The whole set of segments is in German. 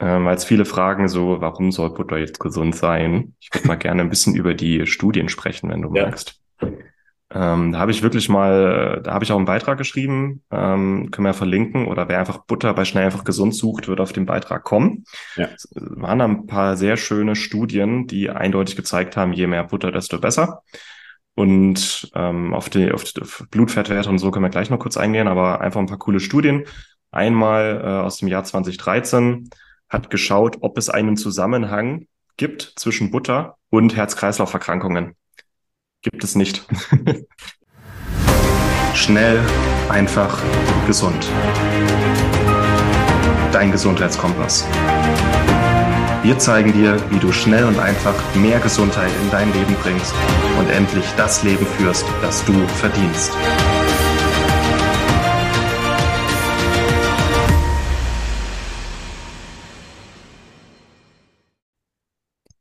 ähm, weil es viele fragen so, warum soll Butter jetzt gesund sein? Ich würde mal gerne ein bisschen über die Studien sprechen, wenn du ja. magst. Ähm, da habe ich wirklich mal, da habe ich auch einen Beitrag geschrieben, ähm, können wir ja verlinken, oder wer einfach Butter bei Schnell einfach gesund sucht, wird auf den Beitrag kommen. Ja. Es waren ein paar sehr schöne Studien, die eindeutig gezeigt haben, je mehr Butter, desto besser. Und ähm, auf, die, auf die Blutfettwerte und so können wir gleich noch kurz eingehen, aber einfach ein paar coole Studien. Einmal äh, aus dem Jahr 2013 hat geschaut, ob es einen Zusammenhang gibt zwischen Butter und Herz-Kreislauf-Erkrankungen. Gibt es nicht. Schnell, einfach, gesund. Dein Gesundheitskompass. Wir zeigen dir, wie du schnell und einfach mehr Gesundheit in dein Leben bringst und endlich das Leben führst, das du verdienst.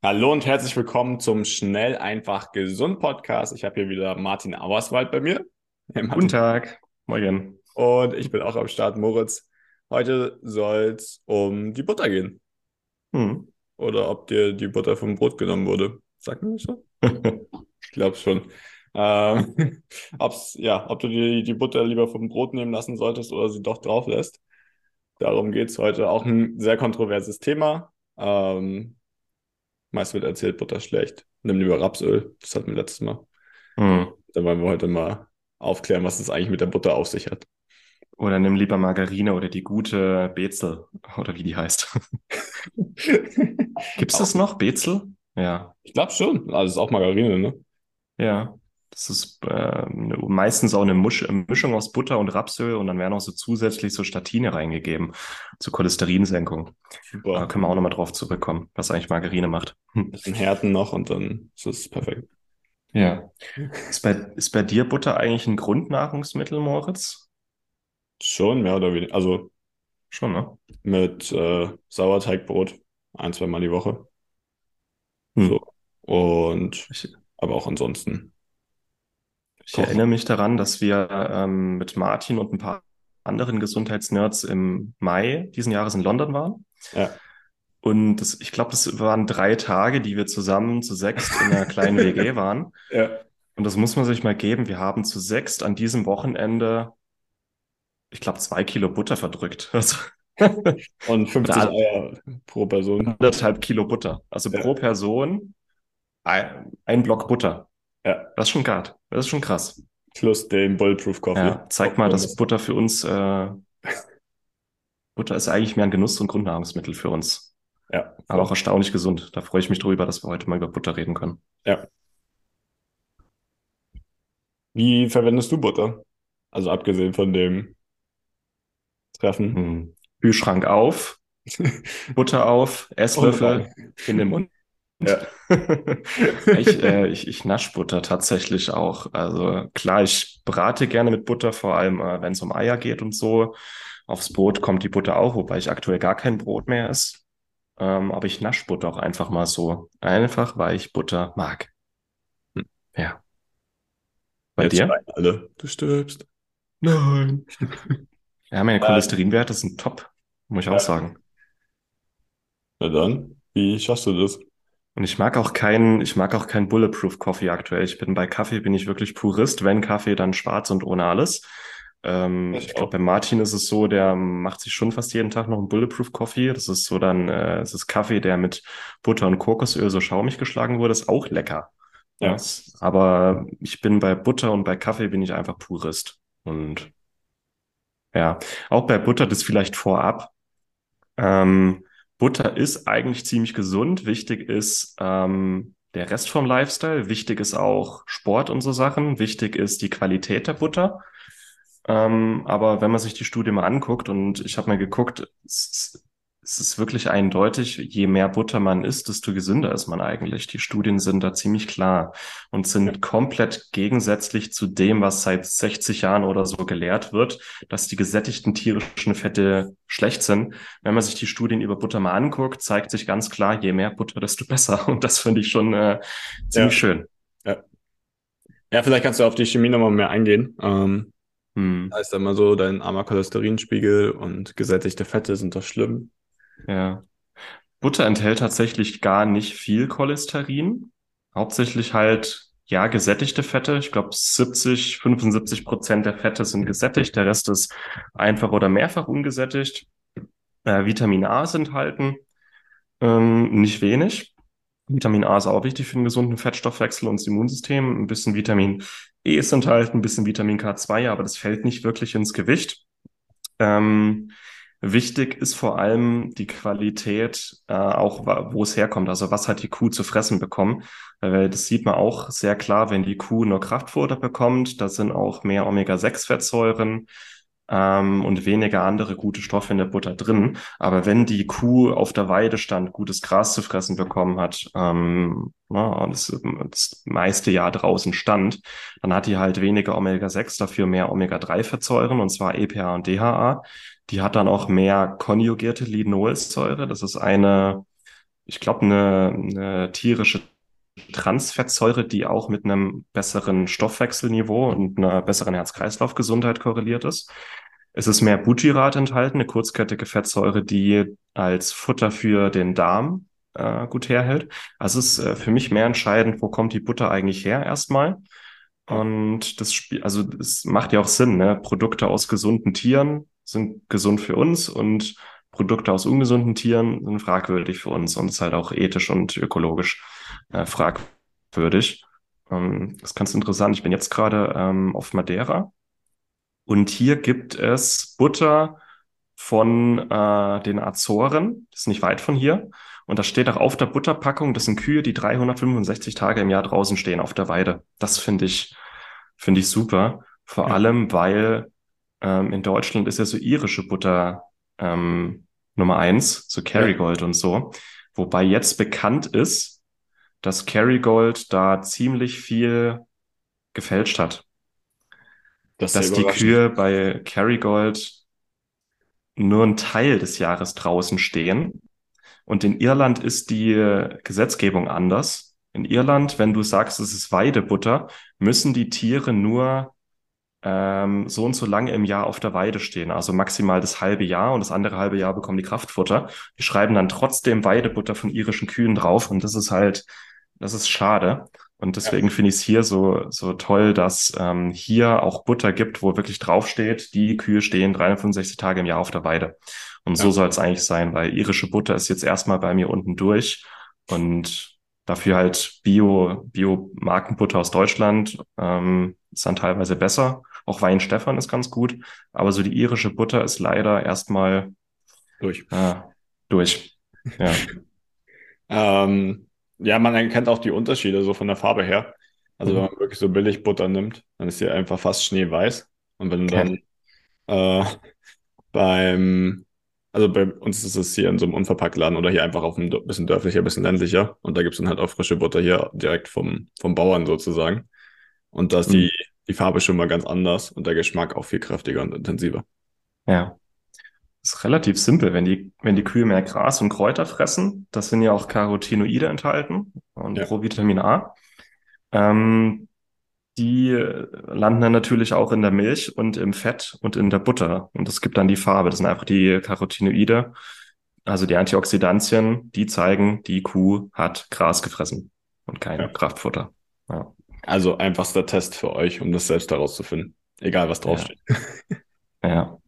Hallo und herzlich willkommen zum Schnell, einfach, gesund Podcast. Ich habe hier wieder Martin Auerswald bei mir. Hey Guten Tag. Morgen. Und ich bin auch am Start, Moritz. Heute soll es um die Butter gehen. Hm. Oder ob dir die Butter vom Brot genommen wurde. Sag mir nicht so. ich glaube schon. Ähm, ob's, ja, ob du dir die Butter lieber vom Brot nehmen lassen solltest oder sie doch drauf lässt. Darum geht es heute. Auch ein sehr kontroverses Thema. Ähm, Meist wird erzählt, Butter schlecht. Nimm lieber Rapsöl. Das hatten wir letztes Mal. Mhm. Da wollen wir heute mal aufklären, was es eigentlich mit der Butter auf sich hat. Oder nimm lieber Margarine oder die gute Bezel oder wie die heißt. Gibt's das noch? Bezel? Ja. Ich glaube schon. Also ist auch Margarine, ne? Ja. Das ist äh, meistens auch eine Musch Mischung aus Butter und Rapsöl und dann werden auch so zusätzlich so Statine reingegeben zur Cholesterinsenkung. Super. Da können wir auch nochmal drauf zurückkommen, was eigentlich Margarine macht. Hm. Bisschen Härten noch und dann ist es perfekt. Ja. Ist bei, ist bei dir Butter eigentlich ein Grundnahrungsmittel, Moritz? Schon, mehr oder weniger. Also schon, ne? Mit äh, Sauerteigbrot ein, zwei Mal die Woche. Hm. So. Und ich, aber auch ansonsten ich Kochen. erinnere mich daran, dass wir ähm, mit Martin und ein paar anderen Gesundheitsnerds im Mai diesen Jahres in London waren. Ja. Und das, ich glaube, das waren drei Tage, die wir zusammen zu sechst in einer kleinen WG waren. Ja. Und das muss man sich mal geben. Wir haben zu sechst an diesem Wochenende, ich glaube, zwei Kilo Butter verdrückt. Also und 50 Eier pro Person. Anderthalb Kilo Butter. Also ja. pro Person ein, ein Block Butter. Ja. Das ist schon gart. Das ist schon krass. Plus den Bulletproof Coffee. Ja, zeig mal, dass Butter für uns, äh, Butter ist eigentlich mehr ein Genuss und Grundnahrungsmittel für uns. Ja. Aber auch erstaunlich gesund. Da freue ich mich drüber, dass wir heute mal über Butter reden können. Ja. Wie verwendest du Butter? Also abgesehen von dem Treffen. Hm. Kühlschrank auf, Butter auf, Esslöffel in den Mund. Ja. ich, äh, ich, ich nasch Butter tatsächlich auch. Also klar, ich brate gerne mit Butter, vor allem äh, wenn es um Eier geht und so. Aufs Brot kommt die Butter auch, wobei ich aktuell gar kein Brot mehr esse. Ähm, aber ich nasch Butter auch einfach mal so. Einfach, weil ich Butter mag. Hm. Ja. Bei Jetzt dir? Alle, du stirbst. Nein. ja, meine Cholesterinwerte sind top, muss ich ja. auch sagen. Na dann, wie schaffst du das? Und ich mag auch keinen, ich mag auch keinen Bulletproof Coffee aktuell. Ich bin bei Kaffee bin ich wirklich Purist. Wenn Kaffee, dann schwarz und ohne alles. Ähm, ich glaube, bei Martin ist es so, der macht sich schon fast jeden Tag noch einen Bulletproof Coffee. Das ist so dann, äh, es ist Kaffee, der mit Butter und Kokosöl so schaumig geschlagen wurde. Ist auch lecker. Ja. Das, aber ich bin bei Butter und bei Kaffee bin ich einfach Purist. Und ja, auch bei Butter das vielleicht vorab. Ähm, Butter ist eigentlich ziemlich gesund. Wichtig ist ähm, der Rest vom Lifestyle. Wichtig ist auch Sport und so Sachen. Wichtig ist die Qualität der Butter. Ähm, aber wenn man sich die Studie mal anguckt und ich habe mal geguckt, es ist wirklich eindeutig, je mehr Butter man isst, desto gesünder ist man eigentlich. Die Studien sind da ziemlich klar und sind komplett gegensätzlich zu dem, was seit 60 Jahren oder so gelehrt wird, dass die gesättigten tierischen Fette schlecht sind. Wenn man sich die Studien über Butter mal anguckt, zeigt sich ganz klar, je mehr Butter, desto besser. Und das finde ich schon äh, ziemlich ja. schön. Ja. ja, vielleicht kannst du auf die Chemie nochmal mehr eingehen. Ähm, hm. Da mal so, dein armer Cholesterinspiegel und gesättigte Fette sind doch schlimm. Ja. Butter enthält tatsächlich gar nicht viel Cholesterin. Hauptsächlich halt, ja, gesättigte Fette. Ich glaube, 70, 75 Prozent der Fette sind gesättigt. Der Rest ist einfach oder mehrfach ungesättigt. Äh, Vitamin A ist enthalten. Ähm, nicht wenig. Vitamin A ist auch wichtig für den gesunden Fettstoffwechsel und das Immunsystem. Ein bisschen Vitamin E ist enthalten, ein bisschen Vitamin K2, aber das fällt nicht wirklich ins Gewicht. Ähm, wichtig ist vor allem die Qualität, äh, auch wo es herkommt. Also was hat die Kuh zu fressen bekommen? Weil das sieht man auch sehr klar, wenn die Kuh nur Kraftfutter bekommt. Da sind auch mehr Omega-6-Fettsäuren ähm, und weniger andere gute Stoffe in der Butter drin. Aber wenn die Kuh auf der Weide stand, gutes Gras zu fressen bekommen hat, ähm, ja, das, das meiste Jahr draußen stand, dann hat die halt weniger Omega-6, dafür mehr Omega-3-Fettsäuren, und zwar EPA und DHA. Die hat dann auch mehr konjugierte Linolsäure. Das ist eine, ich glaube, eine, eine tierische Transfettsäure, die auch mit einem besseren Stoffwechselniveau und einer besseren Herz-Kreislauf-Gesundheit korreliert ist. Es ist mehr Butyrat enthalten, eine kurzkettige Fettsäure, die als Futter für den Darm äh, gut herhält. Also es ist äh, für mich mehr entscheidend, wo kommt die Butter eigentlich her erstmal. Und das Spiel, also es macht ja auch Sinn, ne? Produkte aus gesunden Tieren sind gesund für uns und Produkte aus ungesunden Tieren sind fragwürdig für uns und ist halt auch ethisch und ökologisch äh, fragwürdig. Ähm, das ist ganz interessant. Ich bin jetzt gerade ähm, auf Madeira und hier gibt es Butter von äh, den Azoren. Das ist nicht weit von hier. Und da steht auch auf der Butterpackung, das sind Kühe, die 365 Tage im Jahr draußen stehen auf der Weide. Das finde ich, finde ich super. Vor ja. allem, weil ähm, in Deutschland ist ja so irische Butter ähm, Nummer eins, so Kerrygold ja. und so. Wobei jetzt bekannt ist, dass Kerrygold da ziemlich viel gefälscht hat. Das dass die Kühe bei Kerrygold nur ein Teil des Jahres draußen stehen. Und in Irland ist die Gesetzgebung anders. In Irland, wenn du sagst, es ist Weidebutter, müssen die Tiere nur ähm, so und so lange im Jahr auf der Weide stehen, also maximal das halbe Jahr und das andere halbe Jahr bekommen die Kraftfutter. Die schreiben dann trotzdem Weidebutter von irischen Kühen drauf und das ist halt das ist schade. Und deswegen finde ich es hier so, so toll, dass ähm, hier auch Butter gibt, wo wirklich draufsteht, die Kühe stehen 365 Tage im Jahr auf der Weide. Und ja. so soll es eigentlich sein, weil irische Butter ist jetzt erstmal bei mir unten durch und dafür halt Bio, Bio-Markenbutter aus Deutschland ähm, ist dann teilweise besser. Auch Wein Stefan ist ganz gut, aber so die irische Butter ist leider erstmal durch. Äh, durch. Ja. ähm, ja, man erkennt auch die Unterschiede so von der Farbe her. Also mhm. wenn man wirklich so billig Butter nimmt, dann ist sie einfach fast schneeweiß. Und wenn du dann äh, beim, also bei uns ist es hier in so einem Unverpacktladen oder hier einfach auf ein bisschen dörflicher, bisschen ländlicher. Und da gibt es dann halt auch frische Butter hier direkt vom, vom Bauern sozusagen. Und da ist mhm. die, die Farbe schon mal ganz anders und der Geschmack auch viel kräftiger und intensiver. Ja ist relativ simpel. Wenn die, wenn die Kühe mehr Gras und Kräuter fressen, das sind ja auch Carotinoide enthalten und ja. Provitamin A. Ähm, die landen dann natürlich auch in der Milch und im Fett und in der Butter. Und das gibt dann die Farbe. Das sind einfach die Carotinoide, also die Antioxidantien, die zeigen, die Kuh hat Gras gefressen und kein ja. Kraftfutter. Also einfachster Test für euch, um das selbst herauszufinden. Egal, was draufsteht. Ja. ja.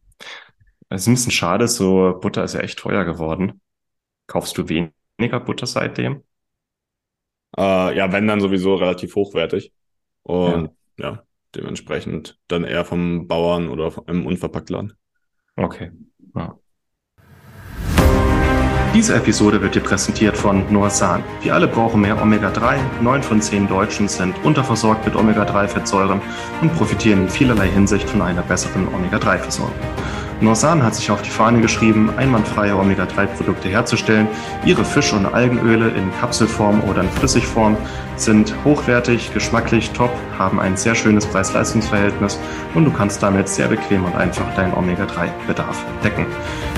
Es ist ein bisschen schade, so Butter ist ja echt teuer geworden. Kaufst du weniger Butter seitdem? Äh, ja, wenn dann sowieso relativ hochwertig. Und ja, ja dementsprechend dann eher vom Bauern oder im Unverpacktladen. Okay. Ja. Diese Episode wird dir präsentiert von Noasan. Wir alle brauchen mehr Omega-3. Neun von zehn Deutschen sind unterversorgt mit Omega-3-Fettsäuren und profitieren in vielerlei Hinsicht von einer besseren Omega-3-Versorgung. Norsan hat sich auf die Fahne geschrieben, einwandfreie Omega-3-Produkte herzustellen. Ihre Fisch- und Algenöle in Kapselform oder in Flüssigform sind hochwertig, geschmacklich top, haben ein sehr schönes Preis-Leistungs-Verhältnis und du kannst damit sehr bequem und einfach deinen Omega-3-Bedarf decken.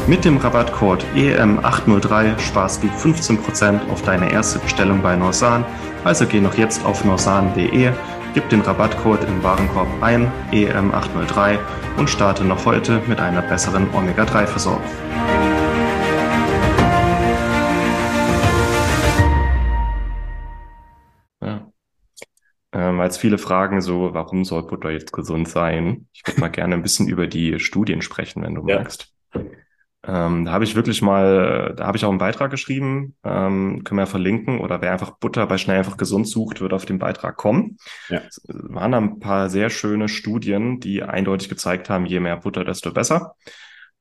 Mit dem Rabattcode EM803 sparst du 15% auf deine erste Bestellung bei Norsan. Also geh noch jetzt auf norsan.de Gib den Rabattcode im Warenkorb ein, EM803, und starte noch heute mit einer besseren Omega-3-Versorgung. Ja. Ähm, als viele fragen so, warum soll Butter jetzt gesund sein? Ich würde mal gerne ein bisschen über die Studien sprechen, wenn du ja. magst. Ähm, da habe ich wirklich mal, da habe ich auch einen Beitrag geschrieben, ähm, können wir verlinken oder wer einfach Butter bei schnell einfach gesund sucht, wird auf den Beitrag kommen. Ja. Es waren ein paar sehr schöne Studien, die eindeutig gezeigt haben, je mehr Butter, desto besser.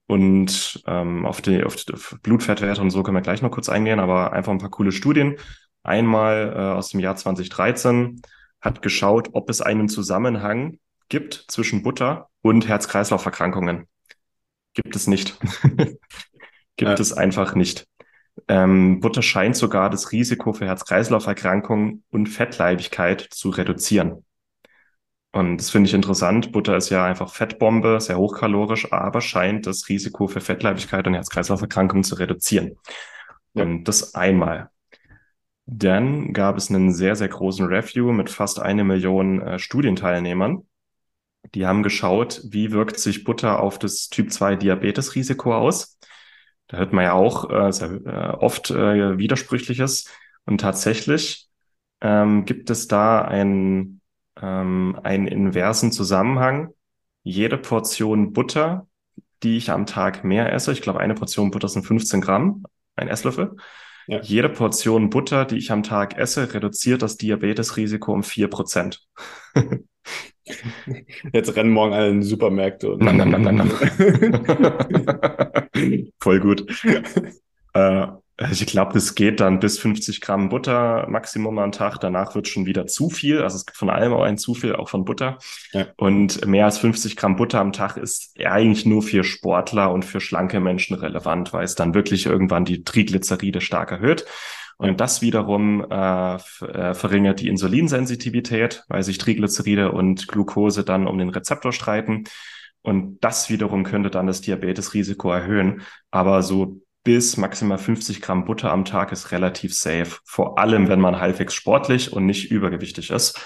Und ähm, auf, die, auf die Blutfettwerte und so können wir gleich noch kurz eingehen, aber einfach ein paar coole Studien. Einmal äh, aus dem Jahr 2013 hat geschaut, ob es einen Zusammenhang gibt zwischen Butter und Herz-Kreislauf-Erkrankungen. Gibt es nicht. Gibt ja. es einfach nicht. Ähm, Butter scheint sogar das Risiko für Herz-Kreislauf-Erkrankungen und Fettleibigkeit zu reduzieren. Und das finde ich interessant. Butter ist ja einfach Fettbombe, sehr hochkalorisch, aber scheint das Risiko für Fettleibigkeit und Herz-Kreislauf-Erkrankungen zu reduzieren. Ja. Und das einmal. Dann gab es einen sehr, sehr großen Review mit fast eine Million äh, Studienteilnehmern. Die haben geschaut, wie wirkt sich Butter auf das Typ 2 Diabetes-Risiko aus. Da hört man ja auch äh, sehr, äh, oft äh, Widersprüchliches. Und tatsächlich ähm, gibt es da ein, ähm, einen inversen Zusammenhang. Jede Portion Butter, die ich am Tag mehr esse, ich glaube, eine Portion Butter sind 15 Gramm, ein Esslöffel. Ja. Jede Portion Butter, die ich am Tag esse, reduziert das Diabetesrisiko um vier Prozent. Jetzt rennen morgen alle in die Supermärkte. Und nam, nam, nam, nam, nam. Voll gut. äh, ich glaube, das geht dann bis 50 Gramm Butter Maximum am Tag. Danach wird schon wieder zu viel. Also es gibt von allem auch ein zu viel, auch von Butter. Ja. Und mehr als 50 Gramm Butter am Tag ist eigentlich nur für Sportler und für schlanke Menschen relevant, weil es dann wirklich irgendwann die Triglyceride stark erhöht. Und das wiederum äh, äh, verringert die Insulinsensitivität, weil sich Triglyceride und Glucose dann um den Rezeptor streiten. Und das wiederum könnte dann das Diabetesrisiko erhöhen. Aber so bis maximal 50 Gramm Butter am Tag ist relativ safe. Vor allem, wenn man halbwegs sportlich und nicht übergewichtig ist.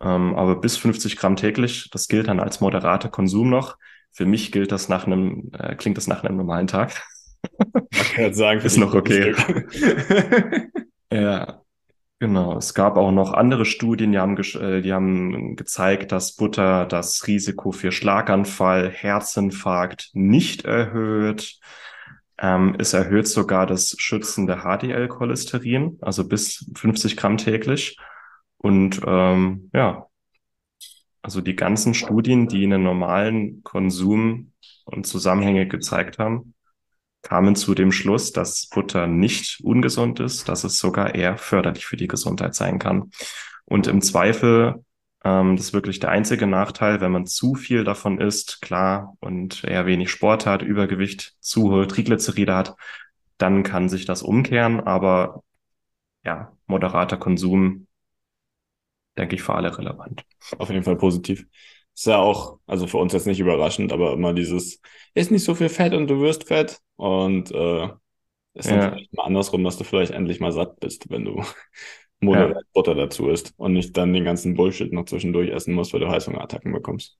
Ähm, aber bis 50 Gramm täglich, das gilt dann als moderater Konsum noch. Für mich gilt das nach einem, äh, klingt das nach einem normalen Tag. Man kann sagen, ist noch okay. ja, genau. Es gab auch noch andere Studien, die haben, äh, die haben gezeigt, dass Butter das Risiko für Schlaganfall, Herzinfarkt nicht erhöht. Ähm, es erhöht sogar das schützende HDL-Cholesterin, also bis 50 Gramm täglich. Und ähm, ja, also die ganzen Studien, die einen normalen Konsum und Zusammenhänge gezeigt haben, kamen zu dem Schluss, dass Butter nicht ungesund ist, dass es sogar eher förderlich für die Gesundheit sein kann. Und im Zweifel, ähm, das ist wirklich der einzige Nachteil, wenn man zu viel davon isst, klar, und eher wenig Sport hat, Übergewicht, zu hohe Triglyceride hat, dann kann sich das umkehren. Aber ja, moderater Konsum, denke ich, für alle relevant. Auf jeden Fall positiv. Ist ja auch, also für uns jetzt nicht überraschend, aber immer dieses, ist nicht so viel Fett und du wirst fett. Und äh, ist ja. vielleicht mal andersrum, dass du vielleicht endlich mal satt bist, wenn du moderat ja. Butter dazu isst und nicht dann den ganzen Bullshit noch zwischendurch essen musst, weil du Heißhungerattacken bekommst.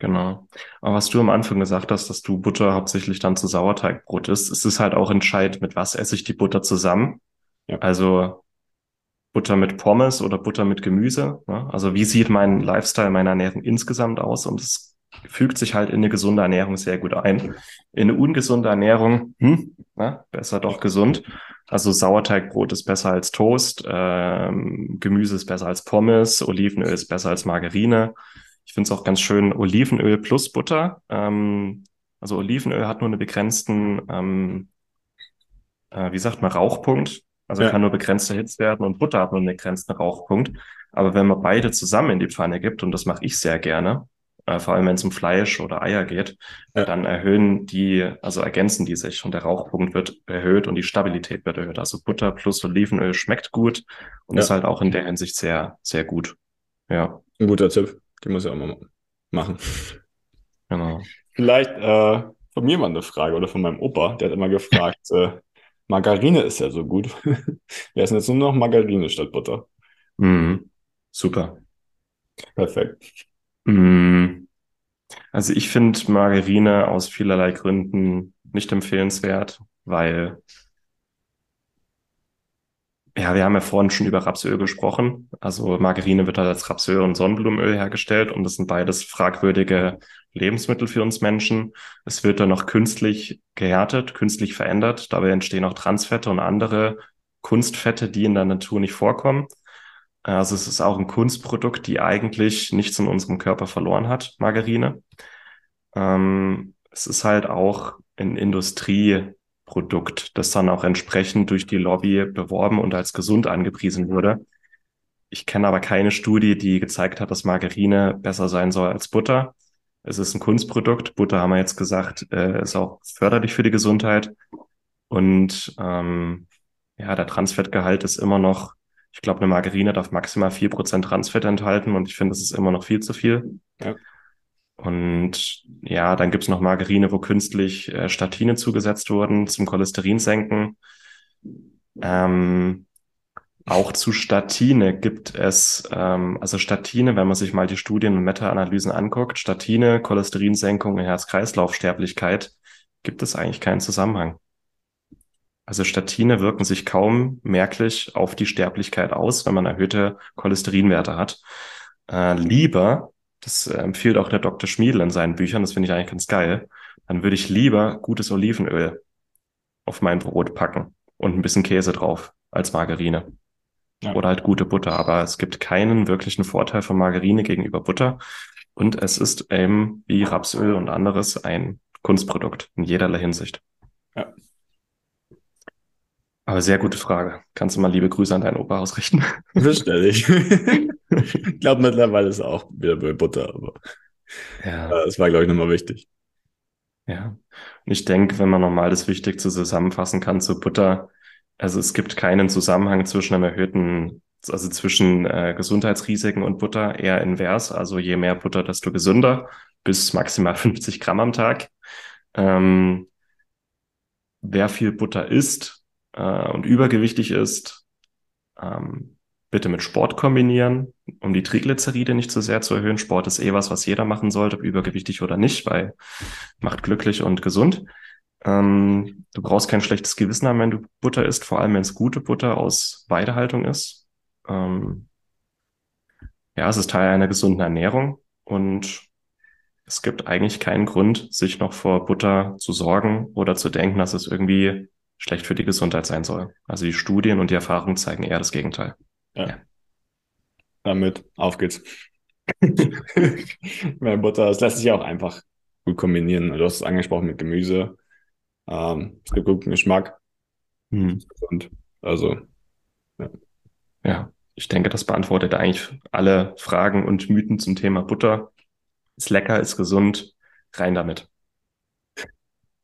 Genau. Aber was du am Anfang gesagt hast, dass du Butter hauptsächlich dann zu Sauerteigbrot isst, ist es halt auch entscheidend, mit was esse ich die Butter zusammen. Ja. Also Butter mit Pommes oder Butter mit Gemüse. Ne? Also wie sieht mein Lifestyle, meine Ernährung insgesamt aus? Und es fügt sich halt in eine gesunde Ernährung sehr gut ein. In eine ungesunde Ernährung, hm, na, besser doch gesund. Also Sauerteigbrot ist besser als Toast, ähm, Gemüse ist besser als Pommes, Olivenöl ist besser als Margarine. Ich finde es auch ganz schön, Olivenöl plus Butter. Ähm, also Olivenöl hat nur einen begrenzten, ähm, äh, wie sagt man, Rauchpunkt. Also ja. kann nur begrenzt erhitzt werden und Butter hat nur einen begrenzten Rauchpunkt. Aber wenn man beide zusammen in die Pfanne gibt, und das mache ich sehr gerne, äh, vor allem wenn es um Fleisch oder Eier geht, ja. dann erhöhen die, also ergänzen die sich und der Rauchpunkt wird erhöht und die Stabilität wird erhöht. Also Butter plus Olivenöl schmeckt gut und ja. ist halt auch in der Hinsicht sehr, sehr gut. Ja. Ein guter Tipp. Den muss ich auch mal machen. Genau. Vielleicht äh, von mir mal eine Frage oder von meinem Opa, der hat immer gefragt, äh, Margarine ist ja so gut. Wir essen jetzt nur noch Margarine statt Butter. Mhm. Super. Perfekt. Mhm. Also ich finde Margarine aus vielerlei Gründen nicht empfehlenswert, weil Ja, wir haben ja vorhin schon über Rapsöl gesprochen. Also Margarine wird halt als Rapsöl und Sonnenblumenöl hergestellt und das sind beides fragwürdige Lebensmittel für uns Menschen. Es wird dann noch künstlich gehärtet, künstlich verändert. Dabei entstehen auch Transfette und andere Kunstfette, die in der Natur nicht vorkommen. Also es ist auch ein Kunstprodukt, die eigentlich nichts in unserem Körper verloren hat, Margarine. Ähm, es ist halt auch ein Industrieprodukt, das dann auch entsprechend durch die Lobby beworben und als gesund angepriesen wurde. Ich kenne aber keine Studie, die gezeigt hat, dass Margarine besser sein soll als Butter. Es ist ein Kunstprodukt. Butter haben wir jetzt gesagt, äh, ist auch förderlich für die Gesundheit. Und ähm, ja, der Transfettgehalt ist immer noch ich glaube, eine Margarine darf maximal vier Prozent Transfett enthalten und ich finde, das ist immer noch viel zu viel. Ja. Und ja, dann gibt's noch Margarine, wo künstlich äh, Statine zugesetzt wurden zum Cholesterinsenken. Ähm, auch zu Statine gibt es, ähm, also Statine, wenn man sich mal die Studien und Meta-Analysen anguckt, Statine, Cholesterinsenkung und Herz-Kreislauf-Sterblichkeit, gibt es eigentlich keinen Zusammenhang. Also Statine wirken sich kaum merklich auf die Sterblichkeit aus, wenn man erhöhte Cholesterinwerte hat. Äh, lieber, das äh, empfiehlt auch der Dr. Schmiedel in seinen Büchern, das finde ich eigentlich ganz geil, dann würde ich lieber gutes Olivenöl auf mein Brot packen und ein bisschen Käse drauf als Margarine. Ja. Oder halt gute Butter. Aber es gibt keinen wirklichen Vorteil von Margarine gegenüber Butter. Und es ist eben wie Rapsöl und anderes ein Kunstprodukt in jederlei Hinsicht. Ja. Aber sehr gute Frage. Kannst du mal liebe Grüße an deinen Opa ausrichten? Bestelle ich. ich glaube, mittlerweile ist er auch wieder bei Butter, aber ja. das war, glaube ich, nochmal wichtig. Ja. Und ich denke, wenn man nochmal das Wichtigste zusammenfassen kann zu Butter, also es gibt keinen Zusammenhang zwischen einem erhöhten, also zwischen äh, Gesundheitsrisiken und Butter, eher invers. Also je mehr Butter, desto gesünder, bis maximal 50 Gramm am Tag. Ähm, wer viel Butter isst, äh, und übergewichtig ist, ähm, bitte mit Sport kombinieren, um die Triglyceride nicht zu sehr zu erhöhen. Sport ist eh was, was jeder machen sollte, ob übergewichtig oder nicht, weil macht glücklich und gesund. Ähm, du brauchst kein schlechtes Gewissen haben, wenn du Butter isst, vor allem wenn es gute Butter aus Weidehaltung ist. Ähm, ja, es ist Teil einer gesunden Ernährung und es gibt eigentlich keinen Grund, sich noch vor Butter zu sorgen oder zu denken, dass es irgendwie schlecht für die Gesundheit sein soll. Also die Studien und die Erfahrungen zeigen eher das Gegenteil. Ja. ja. Damit, auf geht's. Mehr Butter, das lässt sich auch einfach gut kombinieren. Du hast es angesprochen mit Gemüse. Ähm, es gibt guten Geschmack. Hm. Und also, ja. Ja, ich denke, das beantwortet eigentlich alle Fragen und Mythen zum Thema Butter. Ist lecker, ist gesund, rein damit.